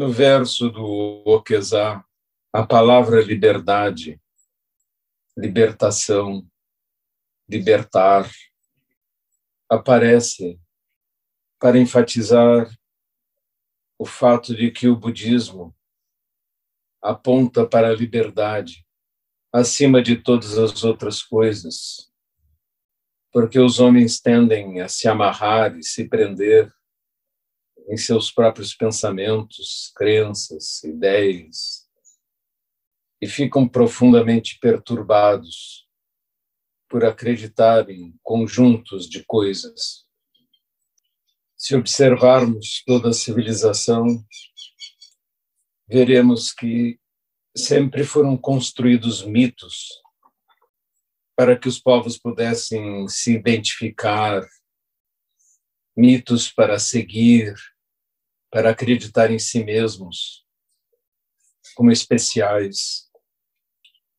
No verso do Oquezá, a palavra liberdade, libertação, libertar, aparece para enfatizar o fato de que o budismo aponta para a liberdade acima de todas as outras coisas, porque os homens tendem a se amarrar e se prender em seus próprios pensamentos, crenças, ideias, e ficam profundamente perturbados por acreditar em conjuntos de coisas. Se observarmos toda a civilização, veremos que sempre foram construídos mitos para que os povos pudessem se identificar, mitos para seguir, para acreditar em si mesmos como especiais.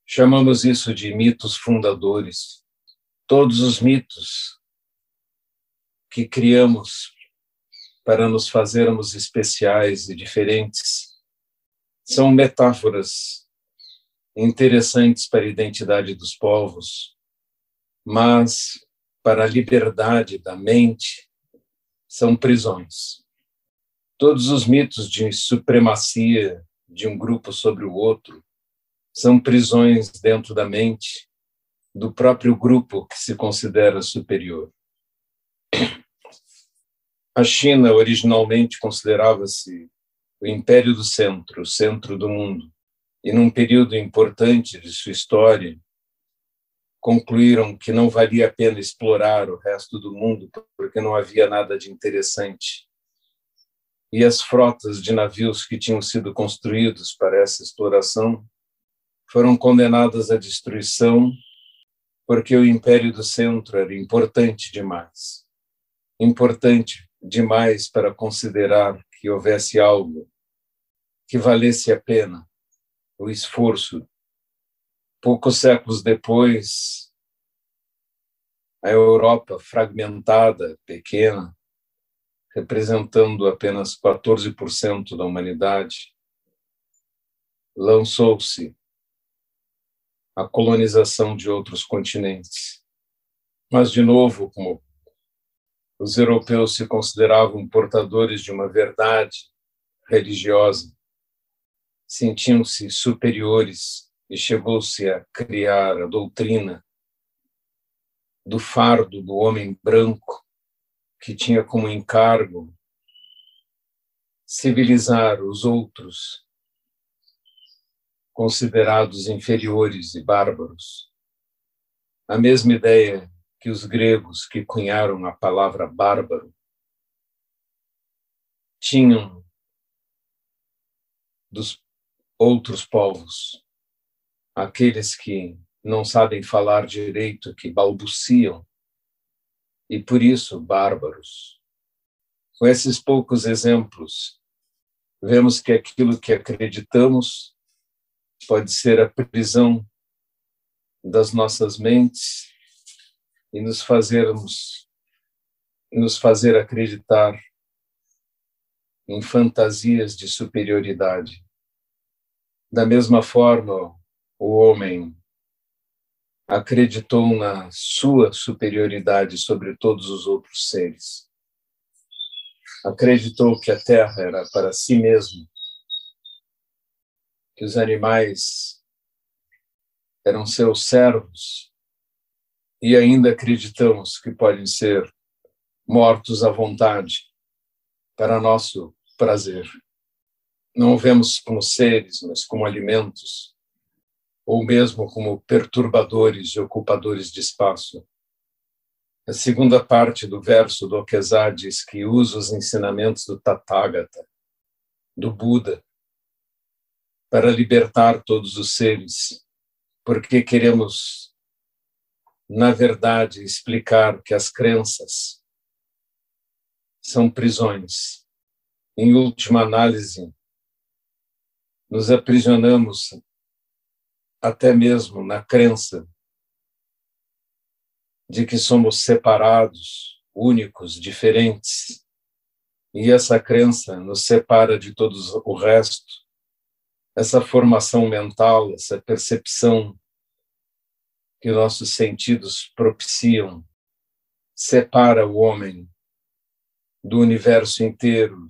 Chamamos isso de mitos fundadores. Todos os mitos que criamos para nos fazermos especiais e diferentes são metáforas interessantes para a identidade dos povos, mas para a liberdade da mente são prisões. Todos os mitos de supremacia de um grupo sobre o outro são prisões dentro da mente do próprio grupo que se considera superior. A China originalmente considerava-se o Império do Centro, o centro do mundo, e num período importante de sua história, concluíram que não valia a pena explorar o resto do mundo porque não havia nada de interessante. E as frotas de navios que tinham sido construídos para essa exploração foram condenadas à destruição porque o Império do Centro era importante demais. Importante demais para considerar que houvesse algo que valesse a pena o esforço. Poucos séculos depois, a Europa fragmentada, pequena, representando apenas 14% da humanidade, lançou-se a colonização de outros continentes. Mas, de novo, como os europeus se consideravam portadores de uma verdade religiosa, sentiam-se superiores e chegou-se a criar a doutrina do fardo do homem branco, que tinha como encargo civilizar os outros considerados inferiores e bárbaros. A mesma ideia que os gregos que cunharam a palavra bárbaro tinham dos outros povos, aqueles que não sabem falar direito, que balbuciam, e por isso bárbaros. Com esses poucos exemplos, vemos que aquilo que acreditamos pode ser a prisão das nossas mentes e nos fazermos nos fazer acreditar em fantasias de superioridade. Da mesma forma, o homem acreditou na sua superioridade sobre todos os outros seres. Acreditou que a terra era para si mesmo, que os animais eram seus servos, e ainda acreditamos que podem ser mortos à vontade para nosso prazer não o vemos como seres, mas como alimentos, ou mesmo como perturbadores e ocupadores de espaço. A segunda parte do verso do Okezá diz que usa os ensinamentos do Tathagata, do Buda, para libertar todos os seres, porque queremos, na verdade, explicar que as crenças são prisões. Em última análise, nos aprisionamos até mesmo na crença de que somos separados, únicos, diferentes, E essa crença nos separa de todo o resto. Essa formação mental, essa percepção que nossos sentidos propiciam, separa o homem do universo inteiro,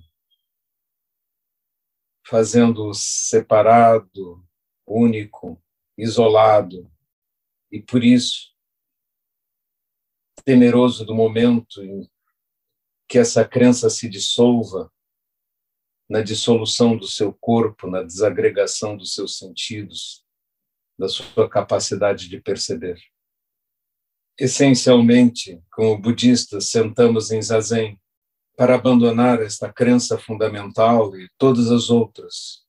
fazendo-o separado, único, isolado, e por isso, temeroso do momento em que essa crença se dissolva na dissolução do seu corpo, na desagregação dos seus sentidos, da sua capacidade de perceber. Essencialmente, como budistas, sentamos em zazen para abandonar esta crença fundamental e todas as outras,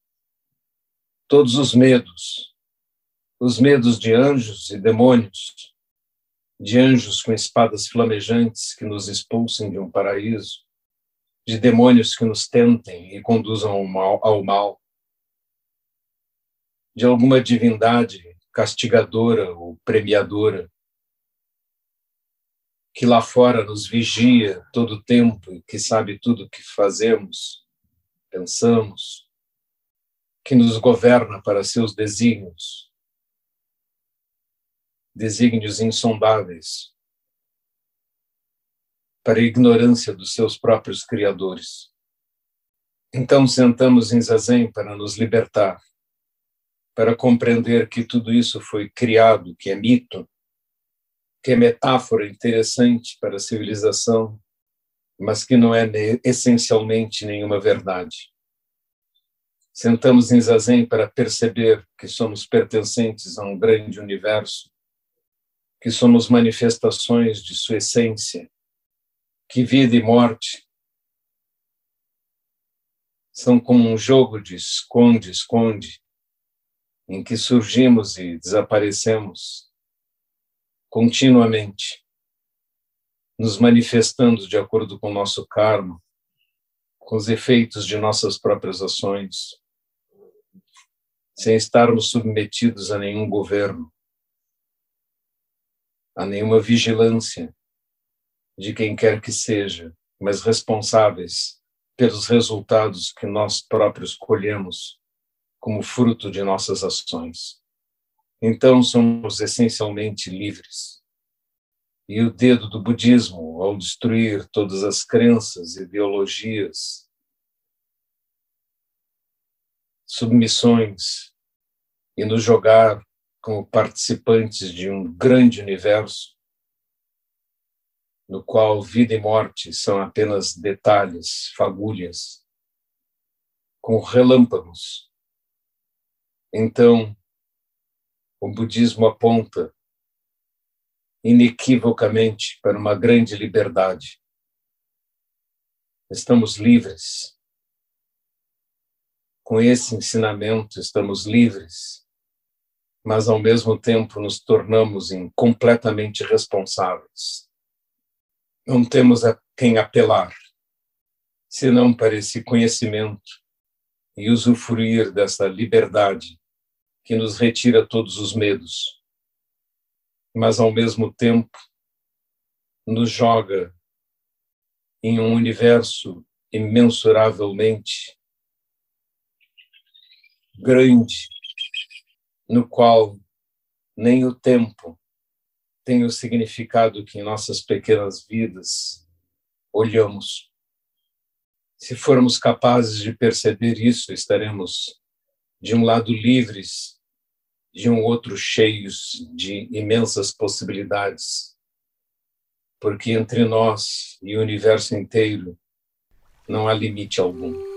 todos os medos, os medos de anjos e demônios, de anjos com espadas flamejantes que nos expulsem de um paraíso, de demônios que nos tentem e conduzam ao mal, ao mal de alguma divindade castigadora ou premiadora que lá fora nos vigia todo o tempo e que sabe tudo o que fazemos, pensamos, que nos governa para seus desígnios, desígnios insondáveis, para a ignorância dos seus próprios criadores. Então sentamos em zazen para nos libertar, para compreender que tudo isso foi criado, que é mito, que é metáfora interessante para a civilização, mas que não é essencialmente nenhuma verdade. Sentamos em zazen para perceber que somos pertencentes a um grande universo, que somos manifestações de sua essência, que vida e morte são como um jogo de esconde-esconde, em que surgimos e desaparecemos continuamente, nos manifestando de acordo com nosso karma, com os efeitos de nossas próprias ações, sem estarmos submetidos a nenhum governo, a nenhuma vigilância de quem quer que seja, mas responsáveis pelos resultados que nós próprios colhemos como fruto de nossas ações. Então somos essencialmente livres. E o dedo do budismo, ao destruir todas as crenças, ideologias, submissões e nos jogar como participantes de um grande universo, no qual vida e morte são apenas detalhes, fagulhas, com relâmpagos. Então, o budismo aponta inequivocamente para uma grande liberdade. Estamos livres. Com esse ensinamento, estamos livres, mas ao mesmo tempo nos tornamos completamente responsáveis. Não temos a quem apelar, senão para esse conhecimento e usufruir dessa liberdade que nos retira todos os medos, mas ao mesmo tempo nos joga em um universo imensuravelmente grande, no qual nem o tempo tem o significado que em nossas pequenas vidas olhamos. Se formos capazes de perceber isso, estaremos, de um lado, livres de um outro cheios de imensas possibilidades, porque entre nós e o universo inteiro não há limite algum.